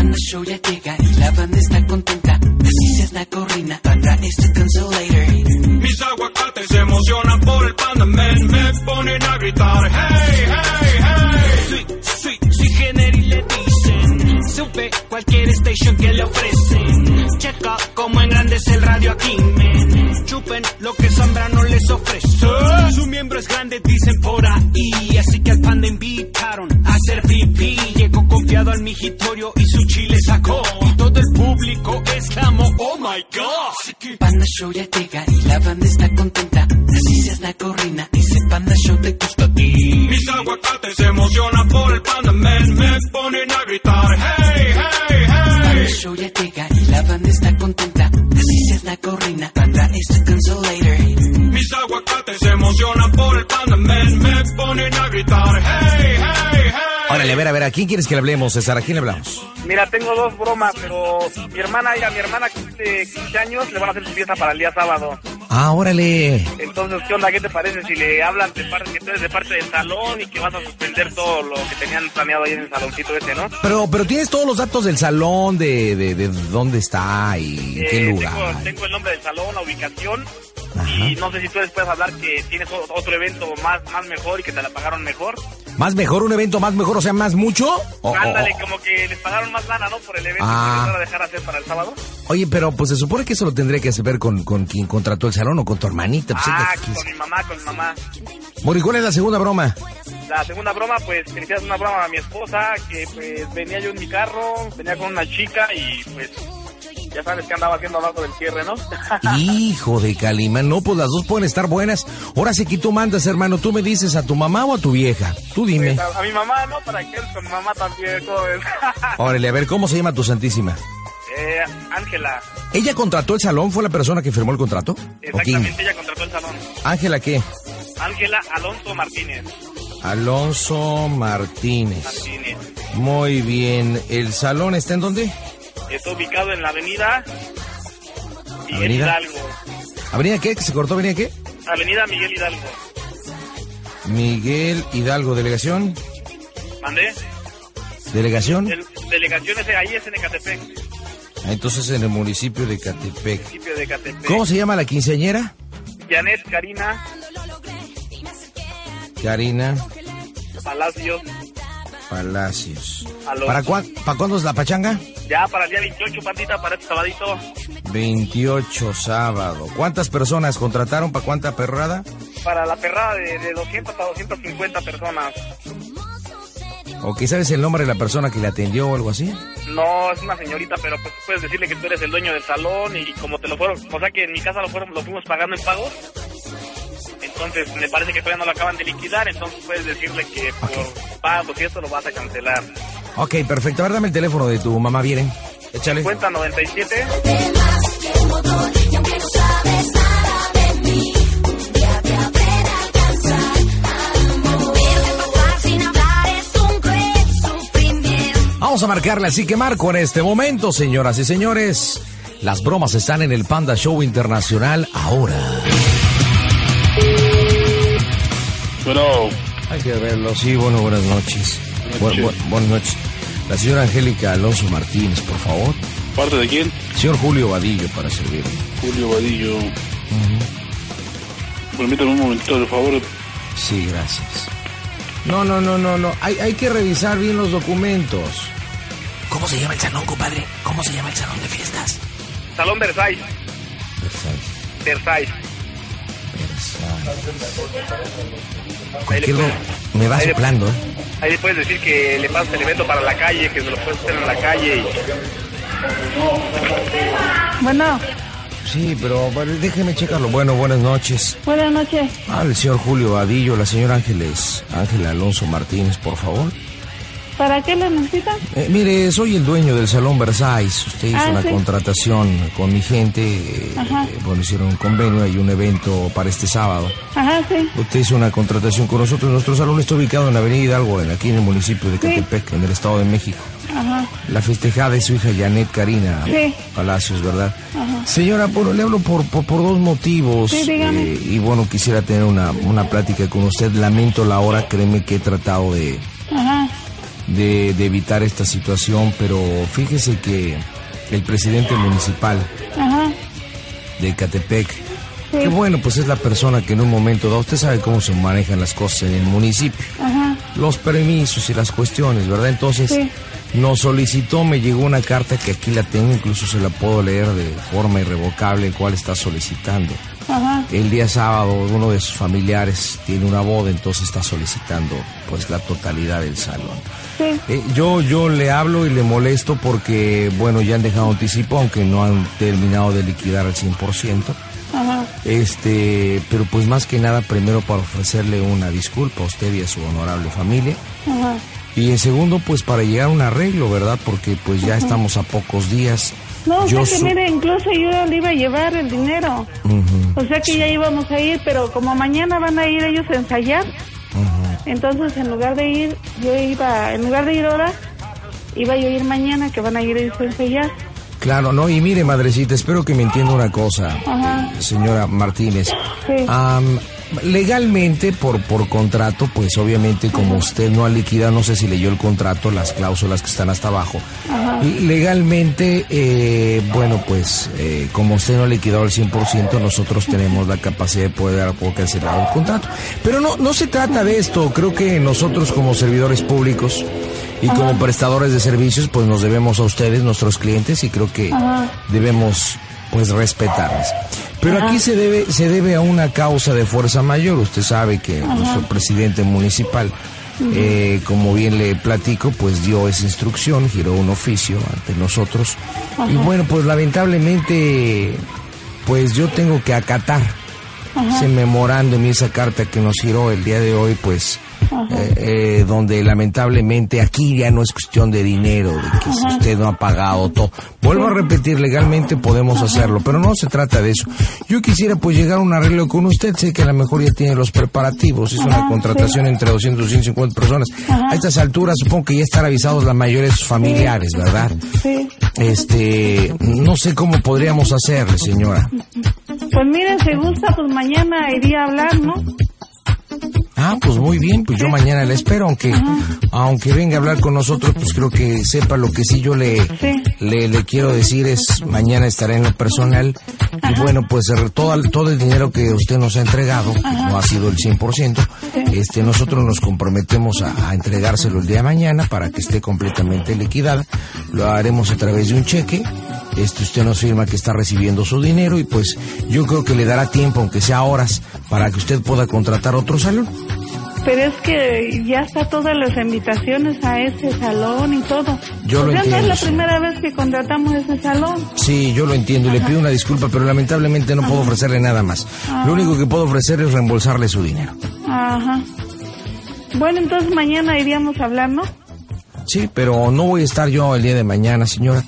Panda Show ya llega y la banda está contenta. Así se es la corrina, Panda es the consolator. Mis aguacates se emocionan por el Panda Man. Me ponen a gritar, hey, hey, hey. Sí, sí, sí, Generi le dicen. Sube cualquier station que le ofrecen. Checa cómo engrandece el radio aquí, men. Chupen lo que Zambrano les ofrece. Su miembro es grande, dicen por ahí. Así que al panda invitaron a hacer confiado al migitorio y su chile sacó. Y todo el público exclamó, oh my god. Panda Show ya llega y la banda está contenta. Así se es la corrina, Órale, a ver, a ver, ¿a quién quieres que le hablemos, César? ¿A quién le hablamos? Mira, tengo dos bromas, pero mi hermana y a mi hermana que cumple 15 años le van a hacer su fiesta para el día sábado. Ah, órale. Entonces, ¿qué onda? ¿Qué te parece si le hablan de parte, que tú eres de parte del salón y que vas a suspender todo lo que tenían planeado ahí en el saloncito ese, ¿no? Pero, pero tienes todos los datos del salón, de, de, de dónde está y en qué Eh, lugar. Tengo, tengo el nombre del salón, la ubicación. Ajá. Y no sé si tú les puedes hablar que tienes otro evento más, más mejor y que te la pagaron mejor. ¿Más mejor, un evento más mejor, o sea, más mucho? O- o- Ándale, o- como que les pagaron más lana, ¿no? Por el evento Ah. que van a dejar hacer para el sábado. Oye, pero pues se supone que eso lo tendría que ver con, con quien contrató el salón o con tu hermanita. Pues, ah, con mi mamá, con mi mamá. ¿y cuál es la segunda broma? La segunda broma, pues, que le hicieras una broma a mi esposa, que pues venía yo en mi carro, venía con una chica y pues ya sabes que andaba haciendo abajo del cierre, ¿no? Hijo de Calimán, no, pues las dos pueden estar buenas. Ahora sí que tú mandas, hermano, tú me dices a tu mamá o a tu vieja. Tú dime. Pues, a, a mi mamá, ¿no? Para que él con mi mamá también, ¿cómo ves? Órale, a ver, ¿cómo se llama tu santísima? Eh, Ángela, ¿Ella contrató el salón? ¿Fue la persona que firmó el contrato? Exactamente, ella contrató el salón. ¿Ángela qué? Ángela Alonso Martínez. Alonso Martínez. Martínez. Muy bien. ¿El salón está en dónde? Está ubicado en la avenida Miguel ¿Avenida? Hidalgo. ¿Avenida qué? ¿Que se cortó? ¿Avenida qué? Avenida Miguel Hidalgo. Miguel Hidalgo, delegación. ¿Mandé? ¿Delegación? El, delegación ese, ahí es en Ecatepec, Ah, Entonces en el municipio de Catepec. municipio de Ecatepec. ¿Cómo se llama la quinceañera? Janet Karina Karina Palacios Palacios. ¿Para, cuán- ¿Para cuándo es la pachanga? Ya para el día 28, Pandita, para este sabadito. 28 sábado. ¿Cuántas personas contrataron para cuánta perrada? Para la perrada de, de 200 a 250 personas. ¿O que sabes el nombre de la persona que le atendió o algo así? No, es una señorita, pero pues puedes decirle que tú eres el dueño del salón y como te lo fueron, o sea que en mi casa lo fueron, lo fuimos pagando en pagos. Entonces me parece que todavía no lo acaban de liquidar, entonces puedes decirle que por pagos y esto lo vas a cancelar. Ok, perfecto. A ver, dame el teléfono de tu mamá, ¿vienen? Échale. Cuenta 97 Vamos a marcarle, así que marco en este momento, señoras y señores. Las bromas están en el Panda Show Internacional ahora. Bueno, Hay que verlo, sí, bueno, buenas noches. Bu- bu- buenas noches. La señora Angélica Alonso Martínez, por favor. ¿parte de quién? Señor Julio Vadillo, para servirle. Julio Vadillo. Permítame un momentito, por favor. Sí, gracias. No, no, no, no, no. Hay, hay que revisar bien los documentos. ¿Cómo se llama el salón, compadre? ¿Cómo se llama el salón de fiestas? Salón Versailles. Versailles, Versailles. Versailles. ¿Con Ahí le qué lo- puedes- me va ahí le- soplando, eh? Ahí le puedes decir que le pasas el evento para la calle, que se lo puedes hacer en la calle. Y... Bueno, Sí, pero bueno, déjeme checarlo. Bueno, buenas noches. buenas noches. Ah, el señor Julio Vadillo, la señora Ángeles, Ángela Alonso Martínez, por favor. ¿Para qué lo necesitan? Eh, mire, soy el dueño del Salón Versailles. Usted hizo Ah, una sí. contratación con mi gente. eh, Ajá. bueno, hicieron un convenio y un evento para este sábado. Ajá, sí. Usted hizo una contratación con nosotros. Nuestro salón está ubicado en la Avenida Hidalgo, en- aquí en el municipio de Sí. Catepec, en el Estado de México. Ajá. La festejada es su hija Janet Karina Sí. Palacios, ¿verdad? Ajá. Señora, bueno, le hablo por, por, por dos motivos. Sí, dígame. eh, y bueno, quisiera tener una, una plática con usted. Lamento la hora, créeme que he tratado de. De, de evitar esta situación, pero fíjese que el presidente municipal Ajá. de Catepec, que bueno, pues es la persona que en un momento dado, usted sabe cómo se manejan las cosas en el municipio, Ajá. los permisos y las cuestiones, ¿verdad? Entonces Sí. nos solicitó, me llegó una carta que aquí la tengo, incluso se la puedo leer de forma irrevocable, el cual está solicitando. Ajá. El día sábado uno de sus familiares tiene una boda, entonces está solicitando pues la totalidad del salón. Sí. Eh, yo, yo le hablo y le molesto porque, bueno, ya han dejado anticipo, aunque no han terminado de liquidar al 100%. Ajá. Este, pero pues más que nada, primero para ofrecerle una disculpa a usted y a su honorable familia. Ajá. Y en segundo, pues para llegar a un arreglo, ¿verdad? Porque pues ya estamos a pocos días. No, Yo que mire, incluso yo le iba a llevar el dinero. Ujú, O sea que ya íbamos a ir, pero como mañana van a ir ellos a ensayar, entonces en lugar de ir, yo iba, en lugar de ir ahora, iba yo a ir mañana, que van a ir ellos a ensayar. Claro, no, y mire, madrecita, espero que me entienda una cosa, Ajá. señora Martínez. Sí. Legalmente, por, por contrato, pues obviamente como usted no ha liquidado, no sé si leyó el contrato, las cláusulas que están hasta abajo. Y legalmente, eh, bueno, pues eh, como usted no ha liquidado el 100%, nosotros tenemos la capacidad de poder cancelado el contrato. Pero no, no se trata de esto, creo que nosotros como servidores públicos y como prestadores de servicios, pues nos debemos a ustedes, nuestros clientes, y creo que debemos pues respetarles. Pero aquí se debe, se debe a una causa de fuerza mayor. Usted sabe que nuestro presidente municipal, eh, como bien le platico, pues dio esa instrucción, giró un oficio ante nosotros. Y bueno, pues lamentablemente, pues yo tengo que acatar. Ese memorándum y esa carta que nos giró el día de hoy, pues, eh, eh, donde lamentablemente aquí ya no es cuestión de dinero, de que si usted no ha pagado todo. Vuelvo a repetir, legalmente podemos hacerlo, pero no se trata de eso. Yo quisiera pues llegar a un arreglo con usted, sé que a lo mejor ya tiene los preparativos, es una contratación entre 200 y 150 personas. A estas alturas supongo que ya están avisados la mayoría de sus familiares, ¿verdad? Sí. Este, no sé cómo podríamos hacerle, señora. Pues miren, si gusta, pues mañana iría a hablar, ¿no? Ah, pues muy bien, pues yo mañana le espero, aunque aunque venga a hablar con nosotros, pues creo que sepa lo que sí yo le, Sí. le, le quiero decir es, mañana estaré en lo personal, y bueno, pues el- todo, el- todo el dinero que usted nos ha entregado, no ha sido el 100%, este, nosotros nos comprometemos a, a entregárselo el día de mañana para que esté completamente liquidada, lo haremos a través de un cheque, este, usted nos firma que está recibiendo su dinero y pues yo creo que le dará tiempo, aunque sea horas, para que usted pueda contratar otro salón. Pero es que ya está todas las invitaciones a ese salón y todo. Yo lo O sea, no entiendo, es la sí. primera vez que contratamos ese salón. Sí, yo lo entiendo y le pido una disculpa, pero lamentablemente no puedo ofrecerle nada más. Lo único que puedo ofrecer es reembolsarle su dinero. Ajá. Bueno, entonces mañana iríamos a hablar, ¿no? Sí, pero no voy a estar yo el día de mañana, señora.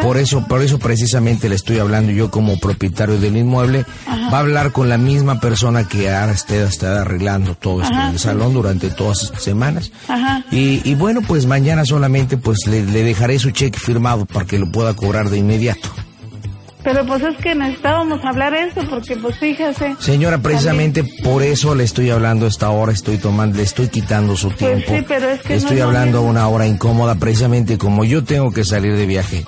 Por eso, por eso precisamente le estoy hablando yo como propietario del inmueble. Va a hablar con la misma persona que ahora esté, está arreglando todo esto en el salón durante todas estas semanas. Ajá. Y, y bueno, pues mañana solamente pues le, le dejaré su cheque firmado para que lo pueda cobrar de inmediato. Pero pues es que necesitábamos hablar eso porque pues fíjese. Señora, precisamente por eso le estoy hablando esta hora, estoy tomando, le estoy quitando su tiempo. Pues sí, pero es que no estoy hablando a una hora incómoda, precisamente como yo tengo que salir de viaje.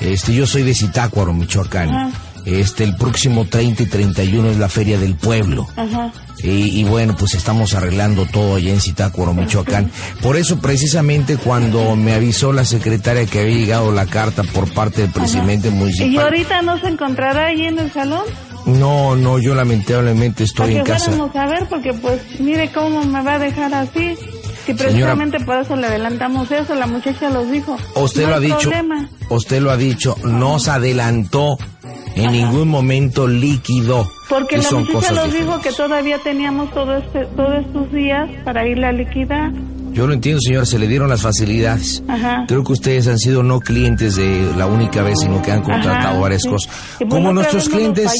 Este, yo soy de Zitácuaro, Michoacán. Ajá. Este, el próximo 30 y 31 es la Feria del Pueblo. Ajá. Y, y bueno, pues estamos arreglando todo allá en Zitácuaro, Michoacán. Por eso, precisamente, cuando me avisó la secretaria que había llegado la carta por parte del presidente ¿Y municipal. ahorita no se encontrará ahí en el salón? No, no, yo lamentablemente estoy en casa. fuéramos a ver porque pues mire cómo me va a dejar así. Si precisamente por eso le adelantamos eso, la muchacha los dijo. Usted No lo ha dicho. problema. Usted lo ha dicho. No se adelantó. En ningún momento líquido. Porque que la muchacha nos dijo que todavía teníamos todo este, todos estos días para irle a liquidar. Yo lo entiendo, señor. Se le dieron las facilidades. Ajá. Creo que ustedes han sido no clientes de la única vez, sino que han contratado Ajá, varias sí. cosas. Como nuestros clientes,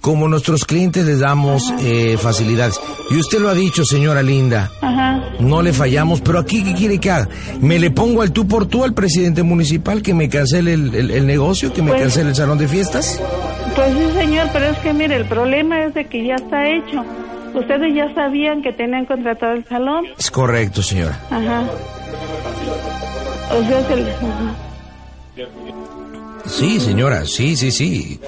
como nuestros clientes les damos eh, facilidades. Y usted lo ha dicho, señora linda. Ajá. No le fallamos, pero aquí, ¿qué quiere que haga? ¿Me le pongo al tú por tú al presidente municipal que me cancele el, el- el negocio, que me Pues- cancele el salón de fiestas? Pues sí, señor, pero es que mire, el problema es de que ya está hecho. Ustedes ya sabían que tenían contratado el salón. Es correcto, señora. Ajá. O sea, se les- ajá. Sí, señora, sí, sí, sí.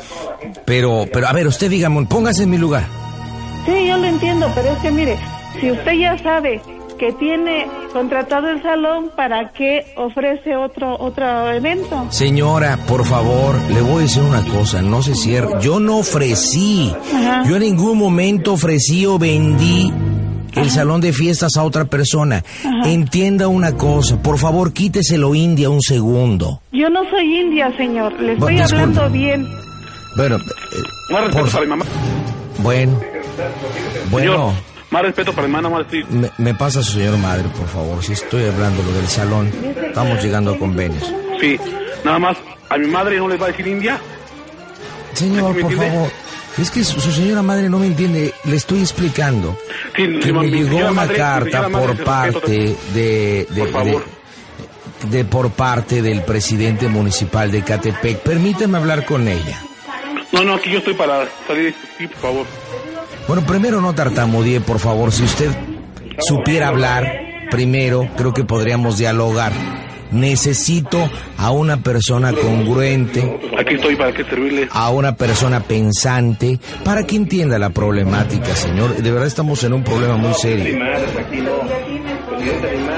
Pero, pero, a ver, usted dígame, póngase en mi lugar. Sí, yo lo entiendo, pero es que mire, si usted ya sabe que tiene contratado el salón, ¿para qué ofrece otro otro evento? Señora, por favor, le voy a decir una cosa, no se cierre. Yo no ofrecí, Ajá. yo en ningún momento ofrecí o vendí el salón de fiestas a otra persona. Entienda una cosa, por favor, quíteselo India un segundo. Yo no soy india, señor. Le estoy Bueno, hablando bien. Bueno, eh, Por mi mamá. bueno, bueno. Señor, más respeto para mi hermana, más sí. Me, me pasa su señor madre, por favor. Si estoy hablando lo del salón, estamos llegando a convenios. Sí, nada más, a mi madre no le va a decir India. Señor, ¿Me por entiende? favor. Es que su, su señora madre no me entiende. Le estoy explicando Sí, que mi- me llegó una madre- carta por parte de, de, Por de por parte del presidente municipal de Catepec. Permíteme hablar con ella. No, no, aquí yo estoy para salir. Sí, por favor. Bueno, primero no tartamudee, por favor. Si usted supiera hablar, primero creo que podríamos dialogar. Necesito a una persona congruente, Aquí estoy para que servirle. a una persona pensante, para que entienda la problemática, señor. De verdad estamos en un problema muy serio.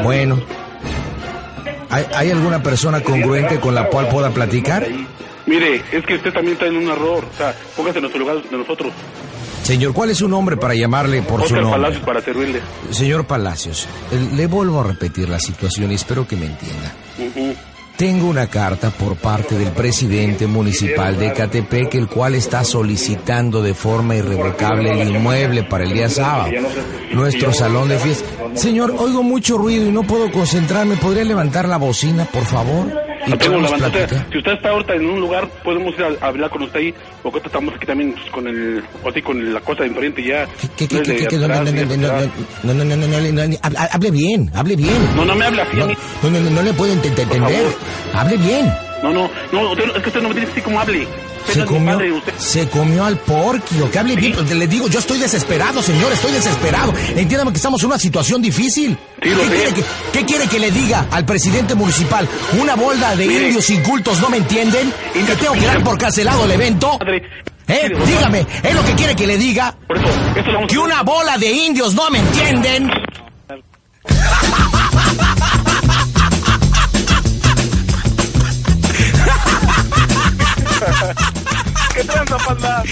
Bueno, ¿hay, hay alguna persona congruente con la cual pueda platicar? Mire, es que usted también está en un error. O sea, póngase en nuestro lugar de nosotros. Señor, ¿cuál es su nombre para llamarle por su nombre? Palacios para servirle. Señor Palacios, eh, le vuelvo a repetir la situación y espero que me entienda. Tengo una carta por parte del presidente municipal de Catepec, el cual está solicitando de forma irrevocable el inmueble para el día sábado. Nuestro salón de fiesta. Señor, oigo mucho ruido y no puedo concentrarme. ¿Podría levantar la bocina, por favor? Y podemos platicar. si usted está ahorita en un lugar, podemos ir a, a hablar con usted ahí. O que estamos aquí también pues, con el, o así con la cosa de enfrente ya. ¿Qué, qué, No qué, qué? No, no, no, no, no, hable- bien, hable bien. No, no me habla así No, no, no, no, no le puedo ent- ent- entender. Hable bien. No, no, no, es que usted no me dice así como hable. Se mi comió, padre, usted- se comió al porquio. Que hable bien. pues, Le digo, yo estoy desesperado, señor, estoy desesperado. Entiéndame que estamos en una situación difícil. Sí, ¿Qué, quiere que, qué quiere que le diga al presidente municipal? ¿Una bolda de Mire. indios incultos no me entienden? ¿Que tengo que dar por cancelado el evento? ¿Eh? Dígame, ¿es lo que quiere que le diga? Por eso, esto lo vamos ¿Que una bola de indios no me entienden? ¿Qué tranza, panda?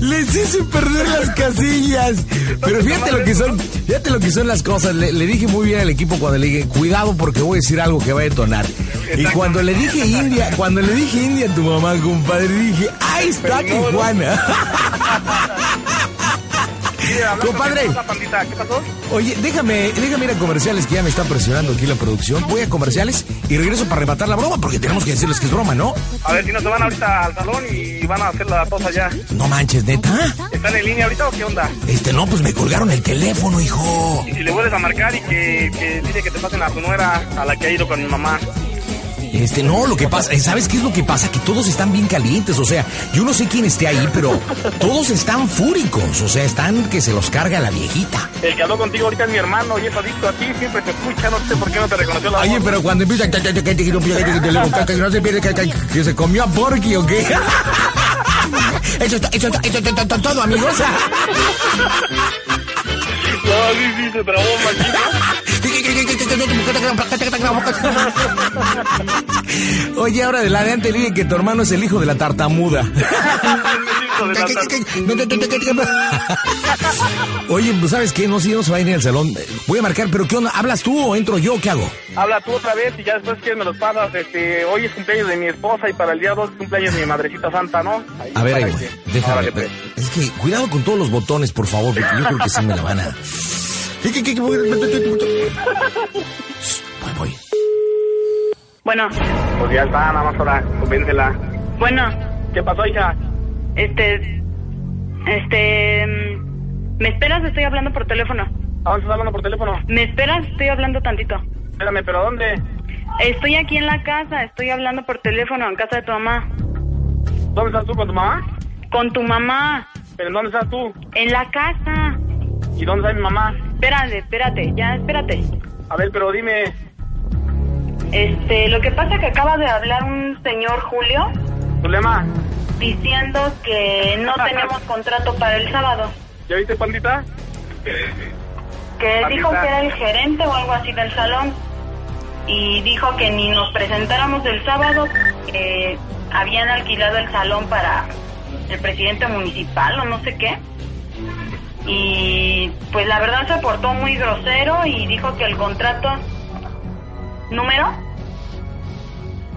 Les hice perder las casillas. Pero fíjate lo que son, fíjate lo que son las cosas. Le, le dije muy bien al equipo cuando le dije, cuidado porque voy a decir algo que va a detonar. Y cuando le dije India, cuando le dije India a tu mamá, compadre, dije, ahí está Tijuana. Compadre. ¿Qué pasó? Oye, déjame, déjame ir a comerciales que ya me está presionando aquí la producción. Voy a comerciales y regreso para rematar la broma porque tenemos que decirles que es broma, ¿no? A ver si no se van ahorita al salón y van a hacer la tos allá. No manches, neta. ¿Están en línea ahorita o qué onda? Este, no, pues me colgaron el teléfono, hijo. Y si le vuelves a marcar y que, que dice que te pasen a tu nuera, a la que ha ido con mi mamá. Este, no, lo que pasa, ¿sabes qué es lo que pasa? Que todos están bien calientes, o sea, yo no sé quién esté ahí, pero todos están fúricos, o sea, están que se los carga la viejita. El que habló contigo ahorita es mi hermano y es adicto a ti, siempre te escucha, no sé por qué no te reconoció la Oye, voz. pero cuando empieza que no se pierde que, se comió a Porky o qué. Eso está, eso está, eso está, está todo, amigos. No, sí, sí, se trabó, machito. Oye, ahora de adelante dije que tu hermano es el hijo de la tartamuda. De la Oye, pues ¿sabes qué? No, si no se va a ir al salón. Voy a marcar, pero ¿qué onda? ¿Hablas tú o entro yo? ¿Qué hago? Habla tú otra vez y ya después que me los pasas. Este, hoy es cumpleaños de mi esposa y para el día 2 es cumpleaños de mi madrecita santa, ¿no? Ahí, A ver, ahí voy. que- Déjame. Pues. Es que cuidado con todos los botones, por favor, porque yo creo que sí me la van a. Bueno, Pues ya está, nada más ahora, convéncela. bueno, ¿Qué pasó, hija? este, este, mm, ¿me esperas? Estoy hablando por teléfono. ¿A dónde estás hablando por teléfono? ¿Me esperas? Estoy hablando tantito. Espérame, ¿pero dónde? Estoy aquí en la casa, estoy hablando por teléfono en casa de tu mamá. ¿Dónde estás tú con tu mamá? Con tu mamá, ¿Pero en dónde estás tú? en la casa. ¿Y dónde está mi mamá? Espérate, espérate, ya, espérate. A ver, pero dime. Este, lo que pasa es que acaba de hablar un señor Julio Zulema, diciendo que no tenemos contrato para el sábado. ¿ya viste, pandita? Que dijo que era el gerente o algo así del salón. Y dijo que ni nos presentáramos el sábado, que habían alquilado el salón para el presidente municipal o no sé qué. Y pues la verdad se portó muy grosero y dijo que el contrato... ¿Número?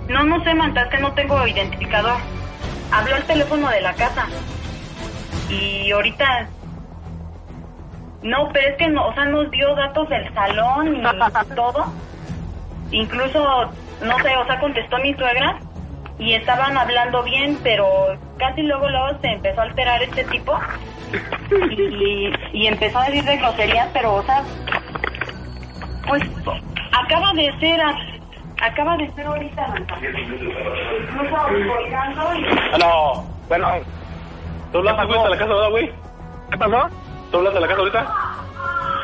No, no sé, Manta, es que no tengo identificador. Habló el teléfono de la casa. Y ahorita no, pero es que no, o sea, nos dio datos del salón y todo. Incluso, no sé, o sea, contestó mi suegra y estaban hablando bien, pero casi luego luego se empezó a alterar este tipo y, y empezó a decir de groserías, pero, o sea, pues acaba de ser, a- acaba de ser ahorita, Manta. incluso colgando y... No. Bueno, ¿tú hablaste güey, a la casa ahora, güey? ¿Qué pasó? ¿Tú hablaste a la casa ahorita?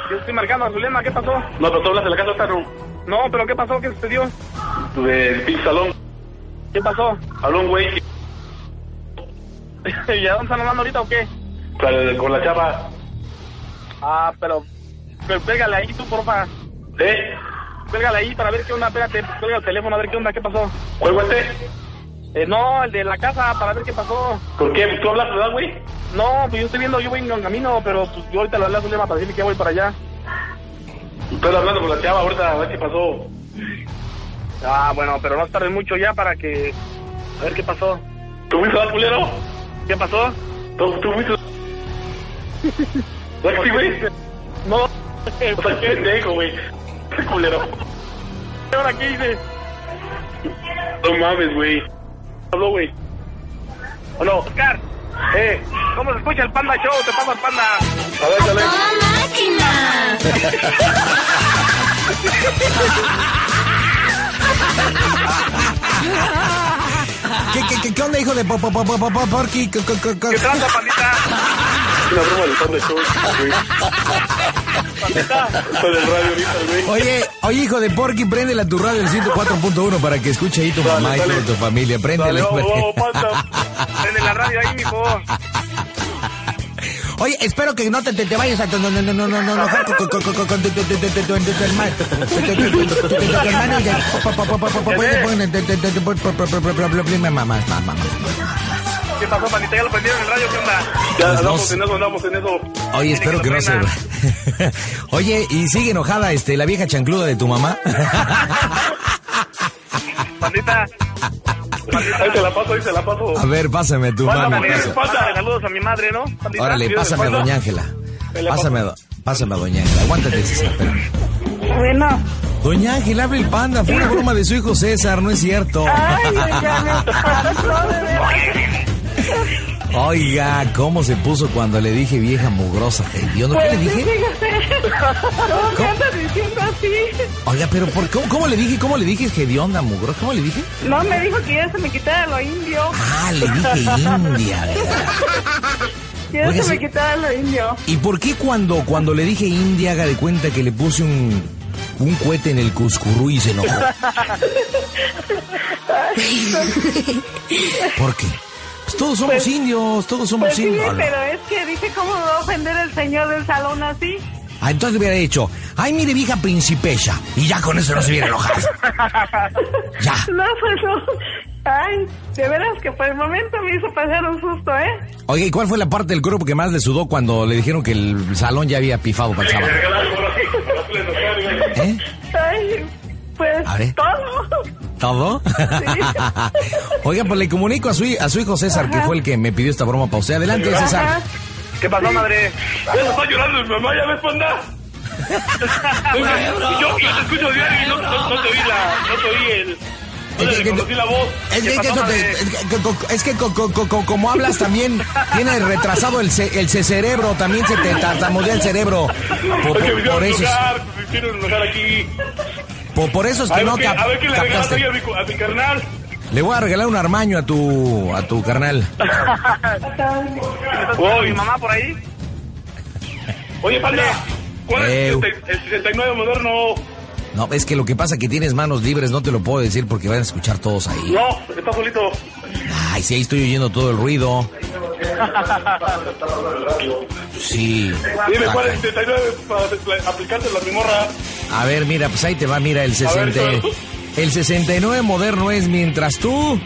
Yo estoy marcando a Zulema, ¿qué pasó? No, pero tú hablaste a la casa ahorita, no. No, pero ¿qué pasó? ¿Qué sucedió? Del pinche salón. ¿Qué pasó? Habló un güey que- ¿Y a dónde están hablando ahorita o qué? con con la chava. Ah, pero, pero pégale ahí tú, porfa. ¿Eh? Pégale ahí para ver qué onda, espérate, pega el teléfono a ver qué onda, qué pasó. ¿Cuál fue este? Eh, no, el de la casa, para ver qué pasó. ¿Por qué? ¿Tú hablaste, verdad, güey? No, pues yo estoy viendo, yo voy en camino, pero pues yo ahorita le hablé a Zulema para decirle que voy para allá. Estoy hablando con la chava ahorita, a ver qué pasó. Ah, bueno, pero no tarde mucho ya para que... A ver qué pasó. ¿Tú fuiste al culero? ¿Qué pasó? ¿Tú, tú fuiste? ¿Verdad que sí, güey? No, sea, qué pendejo, güey. Qué culero. ahora qué hice? No mames, güey. Habló, güey. ¿O no? Oscar, Eh, ¿cómo se escucha el Panda Show? Te pasa el Panda. a ver, dale. ¿Qué, qué, qué, qué onda, hijo de po, po, po, po, po, ¿Qué tranza, Pandita? Una broma del Panda Show, güey. Pandita. Estoy del radio ahorita, güey. Oye, oye, hijo de Porky, préndele a tu radio el 104.1 para que escuche ahí tu Dale, mamá y dale. tu familia. Dale, Panda. Prende la radio ahí, mijo. Oye, espero que no te, te, te vayas a... No, no, con- tu- hermano. Tu- ¿Qué pasó, Pandita? ¿Ya lo prendieron en el radio? ¿Qué onda? Ya Pues andamos en eso, andamos en eso. Oye, espero que no se... Oye, ¿y sigue enojada este la vieja chancluda de tu mamá? Pandita. Ahí te la paso, ahí te la paso. A ver, pásame tu mándale saludos a mi madre, ¿no? Pandita. Órale, pásame a doña Ángela. Pásame pásame a doña Ángela. Aguántate, César. Bueno, Doña Ángela, abre el panda. Fue una broma de su hijo César, no es cierto. ay, ya me pasó. Oiga, ¿cómo se puso cuando le dije vieja mugrosa? Yo no, ¿qué le Pues sí, dije? ¿Cómo me andas diciendo así? Oiga, pero ¿por cómo, cómo le dije? ¿Cómo le dije hedionda mugrosa? ¿Cómo le dije? No, me dijo que ya se me quitara lo indio. Ah, le dije india, ¿verdad? Que ya Oiga, se me quitara lo indio. ¿Y por qué cuando, cuando le dije india, haga de cuenta que le puse un, un cohete en el cuscurú y se enojó? ¿Por qué? Pues todos somos indios, todos somos Pues sí, indios. pero es que dije, ¿cómo me va a ofender el señor del salón así? Ah, entonces hubiera dicho, ay, mire, vieja principesa. Y ya con eso no se hubiera enojado. Ya. No, pues no. Ay, de veras que por el momento me hizo pasar un susto, ¿eh? Oye, ¿y cuál fue la parte del cuerpo que más le sudó cuando le dijeron que el salón ya había pifado para el sábado? ¿Eh? Ay, pues ver. Todo. ¿Todo? Oiga, pues le comunico a su, a su hijo César, que fue el que me pidió esta broma para usted. Adelante, César. Ajá. ¿Qué pasó, madre? Ya se está llorando mi mamá, ya ves, Panda. yo, yo te escucho diario y no, no, no te oí la, no te oí el, Es que- reconocí la voz. Es que, como hablas también, tiene retrasado el, ce- el ce- cerebro, también se te tartamudea el cerebro. Por, por- me por eso, es- por, por eso es que no cap- a ver qué le regalas a mi, a mi carnal. Le voy a regalar un armaño a tu, a tu carnal. ¿Me estás escuchando mi mamá por ahí? Oye, panda, ¿cuál es el, el 69 moderno? No, es que lo que pasa es que tienes manos libres, no te lo puedo decir porque van a escuchar todos ahí. No, está solito. Ay, sí, ahí estoy oyendo todo el ruido. Sí. Dime, ¿cuál es el 69 para aplicarte la mimorra? A ver, mira, pues ahí te va, mira, el ver, 60. ¿cuál? El 69 moderno es mientras tú.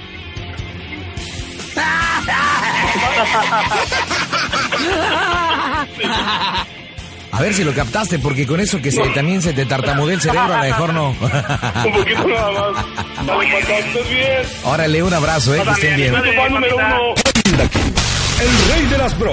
A ver si lo captaste, porque con eso que se, también se te tartamudea el cerebro, a lo mejor no. Un poquito nada más. Órale, un abrazo, eh, que estén bien. El rey de las bromas.